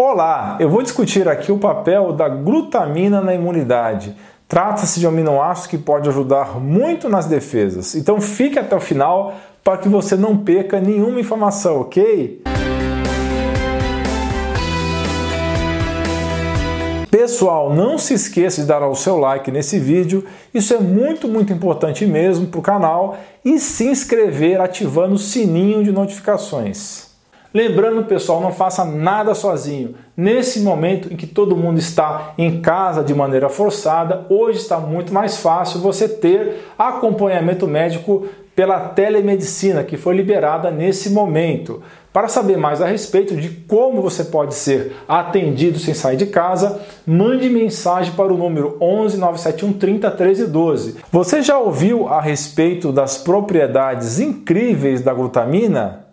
Olá, eu vou discutir aqui o papel da glutamina na imunidade. Trata-se de um aminoácido que pode ajudar muito nas defesas. Então fique até o final para que você não perca nenhuma informação, ok? Pessoal, não se esqueça de dar o seu like nesse vídeo, isso é muito, muito importante mesmo para o canal, e se inscrever ativando o sininho de notificações. Lembrando, pessoal, não faça nada sozinho. Nesse momento em que todo mundo está em casa de maneira forçada, hoje está muito mais fácil você ter acompanhamento médico pela telemedicina que foi liberada nesse momento. Para saber mais a respeito de como você pode ser atendido sem sair de casa, mande mensagem para o número 11 971 30 13 12. Você já ouviu a respeito das propriedades incríveis da glutamina?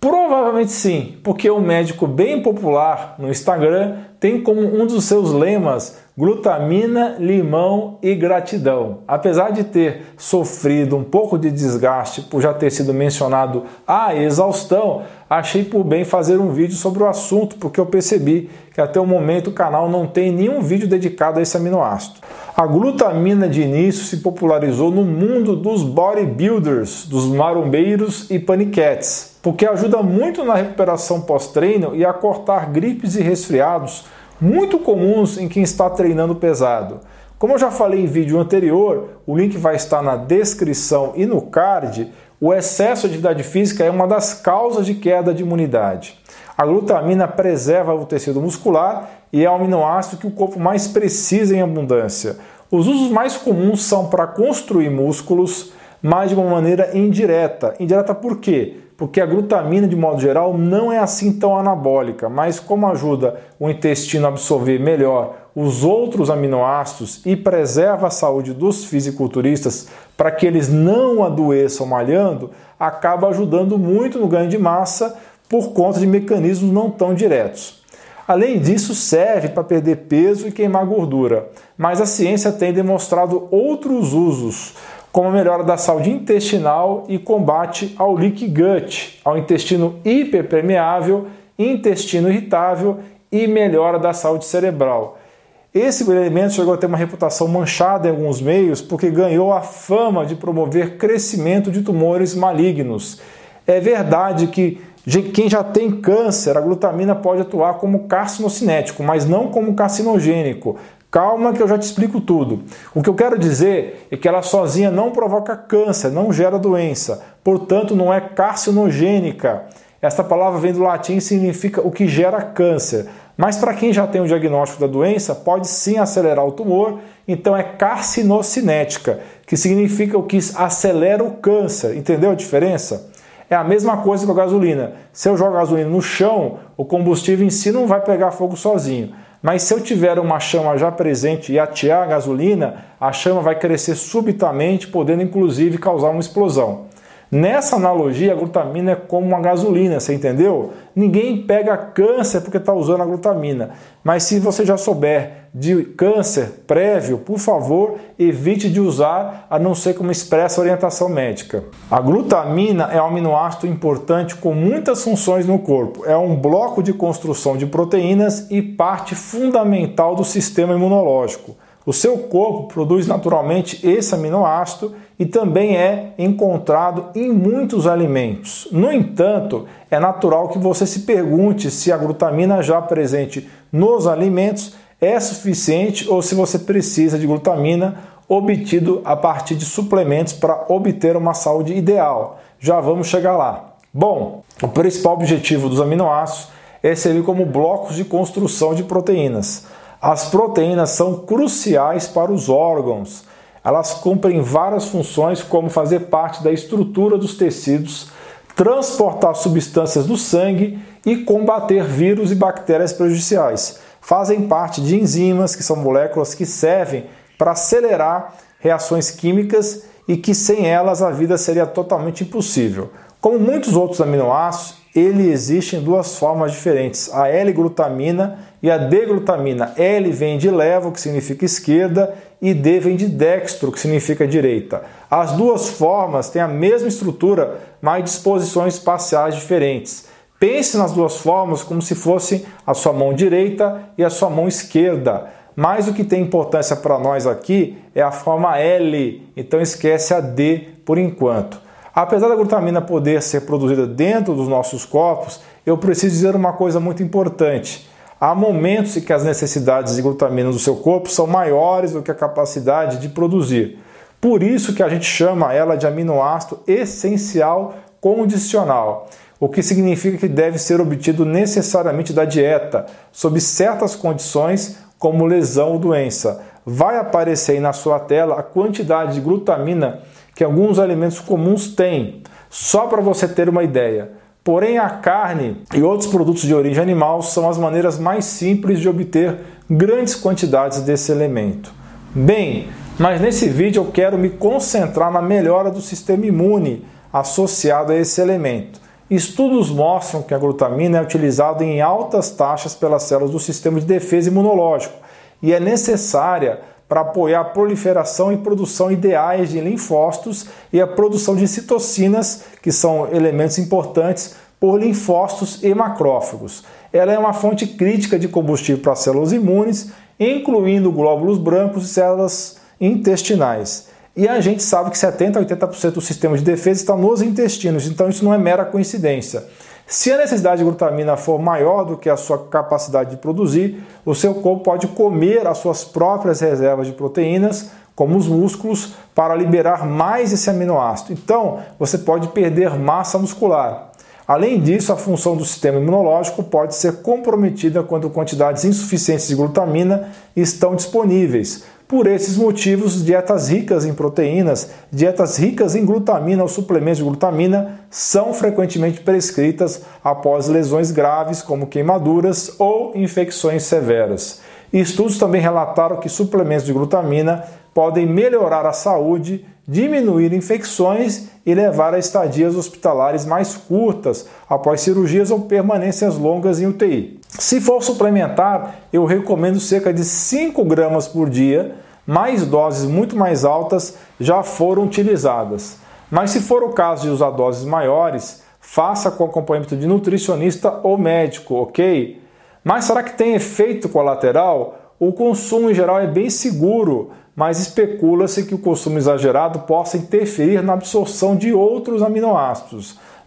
Provavelmente sim, porque um médico bem popular no Instagram tem como um dos seus lemas glutamina, limão e gratidão. Apesar de ter sofrido um pouco de desgaste por já ter sido mencionado a exaustão, achei por bem fazer um vídeo sobre o assunto, porque eu percebi que até o momento o canal não tem nenhum vídeo dedicado a esse aminoácido. A glutamina de início se popularizou no mundo dos bodybuilders, dos marombeiros e paniquetes porque ajuda muito na recuperação pós-treino e a cortar gripes e resfriados muito comuns em quem está treinando pesado. Como eu já falei em vídeo anterior, o link vai estar na descrição e no card. O excesso de atividade física é uma das causas de queda de imunidade. A glutamina preserva o tecido muscular e é o aminoácido que o corpo mais precisa em abundância. Os usos mais comuns são para construir músculos, mas de uma maneira indireta. Indireta por quê? Porque a glutamina, de modo geral, não é assim tão anabólica, mas como ajuda o intestino a absorver melhor os outros aminoácidos e preserva a saúde dos fisiculturistas para que eles não adoeçam malhando, acaba ajudando muito no ganho de massa por conta de mecanismos não tão diretos. Além disso, serve para perder peso e queimar gordura, mas a ciência tem demonstrado outros usos como a melhora da saúde intestinal e combate ao leak gut, ao intestino hiperpermeável, intestino irritável e melhora da saúde cerebral. Esse elemento chegou a ter uma reputação manchada em alguns meios porque ganhou a fama de promover crescimento de tumores malignos. É verdade que quem já tem câncer, a glutamina pode atuar como carcinocinético, mas não como carcinogênico. Calma que eu já te explico tudo. O que eu quero dizer é que ela sozinha não provoca câncer, não gera doença, portanto não é carcinogênica. Esta palavra vem do latim e significa o que gera câncer. Mas para quem já tem o diagnóstico da doença, pode sim acelerar o tumor, então é carcinocinética, que significa o que acelera o câncer. Entendeu a diferença? É a mesma coisa com a gasolina. Se eu jogo a gasolina no chão, o combustível em si não vai pegar fogo sozinho. Mas se eu tiver uma chama já presente e atear a gasolina, a chama vai crescer subitamente, podendo inclusive causar uma explosão. Nessa analogia, a glutamina é como uma gasolina, você entendeu? Ninguém pega câncer porque está usando a glutamina. Mas se você já souber de câncer prévio, por favor, evite de usar, a não ser como expressa orientação médica. A glutamina é um aminoácido importante com muitas funções no corpo. É um bloco de construção de proteínas e parte fundamental do sistema imunológico. O seu corpo produz naturalmente esse aminoácido e também é encontrado em muitos alimentos. No entanto, é natural que você se pergunte se a glutamina já presente nos alimentos é suficiente ou se você precisa de glutamina obtido a partir de suplementos para obter uma saúde ideal. Já vamos chegar lá. Bom, o principal objetivo dos aminoácidos é servir como blocos de construção de proteínas. As proteínas são cruciais para os órgãos. Elas cumprem várias funções, como fazer parte da estrutura dos tecidos, transportar substâncias do sangue e combater vírus e bactérias prejudiciais. Fazem parte de enzimas, que são moléculas que servem para acelerar reações químicas e que sem elas a vida seria totalmente impossível. Como muitos outros aminoácidos, ele existe em duas formas diferentes, a L-glutamina e a D-glutamina. L vem de levo, que significa esquerda, e D vem de dextro, que significa direita. As duas formas têm a mesma estrutura, mas disposições espaciais diferentes. Pense nas duas formas como se fosse a sua mão direita e a sua mão esquerda. Mas o que tem importância para nós aqui é a forma L, então esquece a D por enquanto. Apesar da glutamina poder ser produzida dentro dos nossos corpos, eu preciso dizer uma coisa muito importante. Há momentos em que as necessidades de glutamina do seu corpo são maiores do que a capacidade de produzir. Por isso que a gente chama ela de aminoácido essencial condicional o que significa que deve ser obtido necessariamente da dieta, sob certas condições, como lesão ou doença. Vai aparecer aí na sua tela a quantidade de glutamina que alguns alimentos comuns têm, só para você ter uma ideia. Porém, a carne e outros produtos de origem animal são as maneiras mais simples de obter grandes quantidades desse elemento. Bem, mas nesse vídeo eu quero me concentrar na melhora do sistema imune associado a esse elemento. Estudos mostram que a glutamina é utilizada em altas taxas pelas células do sistema de defesa imunológico e é necessária para apoiar a proliferação e produção ideais de linfócitos e a produção de citocinas, que são elementos importantes por linfócitos e macrófagos. Ela é uma fonte crítica de combustível para células imunes, incluindo glóbulos brancos e células intestinais. E a gente sabe que 70 a 80% do sistema de defesa está nos intestinos, então isso não é mera coincidência. Se a necessidade de glutamina for maior do que a sua capacidade de produzir, o seu corpo pode comer as suas próprias reservas de proteínas, como os músculos, para liberar mais esse aminoácido. Então, você pode perder massa muscular. Além disso, a função do sistema imunológico pode ser comprometida quando quantidades insuficientes de glutamina estão disponíveis, por esses motivos, dietas ricas em proteínas, dietas ricas em glutamina ou suplementos de glutamina são frequentemente prescritas após lesões graves como queimaduras ou infecções severas. Estudos também relataram que suplementos de glutamina podem melhorar a saúde, diminuir infecções e levar a estadias hospitalares mais curtas após cirurgias ou permanências longas em UTI. Se for suplementar, eu recomendo cerca de 5 gramas por dia, mais doses muito mais altas já foram utilizadas. Mas se for o caso de usar doses maiores, faça com acompanhamento de nutricionista ou médico, ok? Mas será que tem efeito colateral? O consumo em geral é bem seguro, mas especula-se que o consumo exagerado possa interferir na absorção de outros aminoácidos,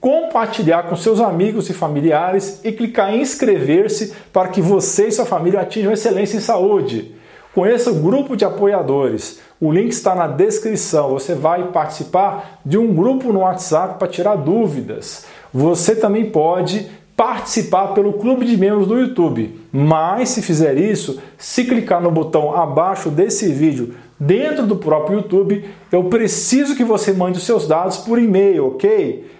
compartilhar com seus amigos e familiares e clicar em inscrever-se para que você e sua família atinjam excelência em saúde. Conheça o grupo de apoiadores. O link está na descrição. Você vai participar de um grupo no WhatsApp para tirar dúvidas. Você também pode participar pelo clube de membros do YouTube. Mas se fizer isso, se clicar no botão abaixo desse vídeo dentro do próprio YouTube, eu preciso que você mande os seus dados por e-mail, ok?